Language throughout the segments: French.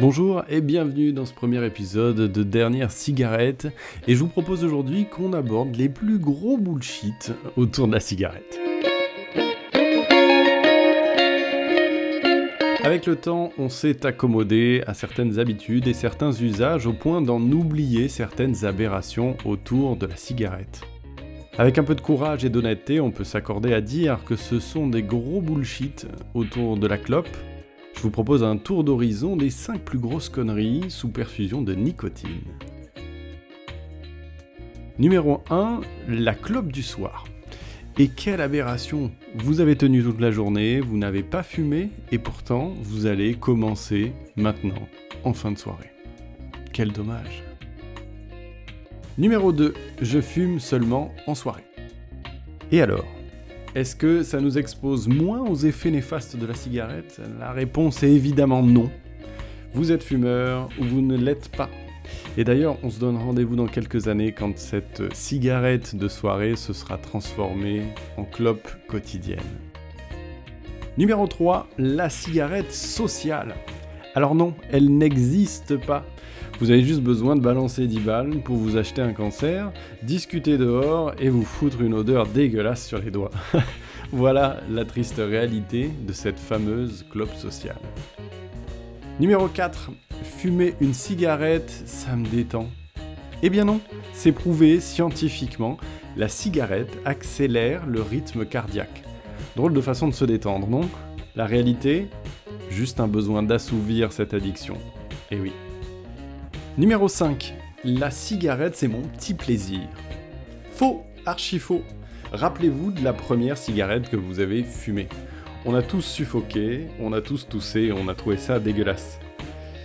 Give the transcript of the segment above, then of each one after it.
Bonjour et bienvenue dans ce premier épisode de Dernière Cigarette et je vous propose aujourd'hui qu'on aborde les plus gros bullshit autour de la cigarette. Avec le temps, on s'est accommodé à certaines habitudes et certains usages au point d'en oublier certaines aberrations autour de la cigarette. Avec un peu de courage et d'honnêteté, on peut s'accorder à dire que ce sont des gros bullshit autour de la clope, je vous propose un tour d'horizon des 5 plus grosses conneries sous perfusion de nicotine. Numéro 1, la clope du soir. Et quelle aberration Vous avez tenu toute la journée, vous n'avez pas fumé, et pourtant vous allez commencer maintenant, en fin de soirée. Quel dommage Numéro 2, je fume seulement en soirée. Et alors? Est-ce que ça nous expose moins aux effets néfastes de la cigarette? La réponse est évidemment non. Vous êtes fumeur ou vous ne l'êtes pas. Et d'ailleurs, on se donne rendez-vous dans quelques années quand cette cigarette de soirée se sera transformée en clope quotidienne. Numéro 3, la cigarette sociale. Alors non, elle n'existe pas. Vous avez juste besoin de balancer 10 balles pour vous acheter un cancer, discuter dehors et vous foutre une odeur dégueulasse sur les doigts. voilà la triste réalité de cette fameuse clope sociale. Numéro 4. Fumer une cigarette, ça me détend. Eh bien non, c'est prouvé scientifiquement, la cigarette accélère le rythme cardiaque. Drôle de façon de se détendre, non? La réalité Juste un besoin d'assouvir cette addiction. Eh oui. Numéro 5. La cigarette, c'est mon petit plaisir. Faux, archi faux. Rappelez-vous de la première cigarette que vous avez fumée. On a tous suffoqué, on a tous toussé, on a trouvé ça dégueulasse.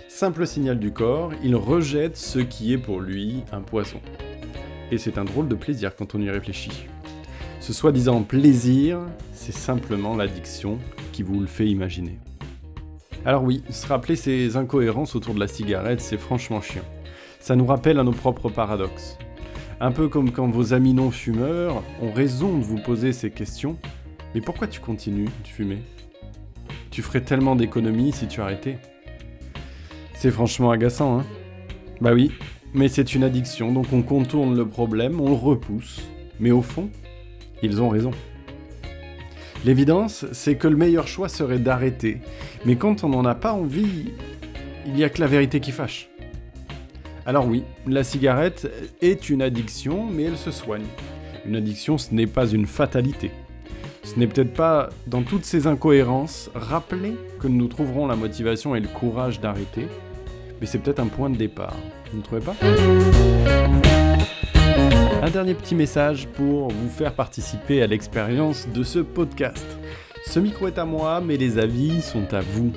Simple signal du corps, il rejette ce qui est pour lui un poison. Et c'est un drôle de plaisir quand on y réfléchit. Ce soi-disant plaisir, c'est simplement l'addiction qui vous le fait imaginer. Alors oui, se rappeler ces incohérences autour de la cigarette, c'est franchement chiant. Ça nous rappelle à nos propres paradoxes. Un peu comme quand vos amis non-fumeurs ont raison de vous poser ces questions. Mais pourquoi tu continues de fumer? Tu ferais tellement d'économies si tu arrêtais. C'est franchement agaçant, hein? Bah oui, mais c'est une addiction, donc on contourne le problème, on le repousse. Mais au fond, ils ont raison. L'évidence, c'est que le meilleur choix serait d'arrêter. Mais quand on n'en a pas envie, il n'y a que la vérité qui fâche. Alors oui, la cigarette est une addiction, mais elle se soigne. Une addiction, ce n'est pas une fatalité. Ce n'est peut-être pas, dans toutes ces incohérences, rappeler que nous trouverons la motivation et le courage d'arrêter, mais c'est peut-être un point de départ. Vous ne trouvez pas? Dernier petit message pour vous faire participer à l'expérience de ce podcast. Ce micro est à moi, mais les avis sont à vous.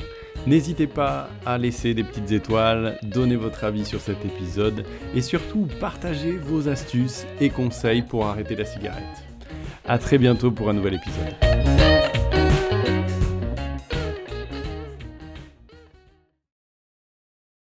N'hésitez pas à laisser des petites étoiles, donner votre avis sur cet épisode et surtout partagez vos astuces et conseils pour arrêter la cigarette. A très bientôt pour un nouvel épisode.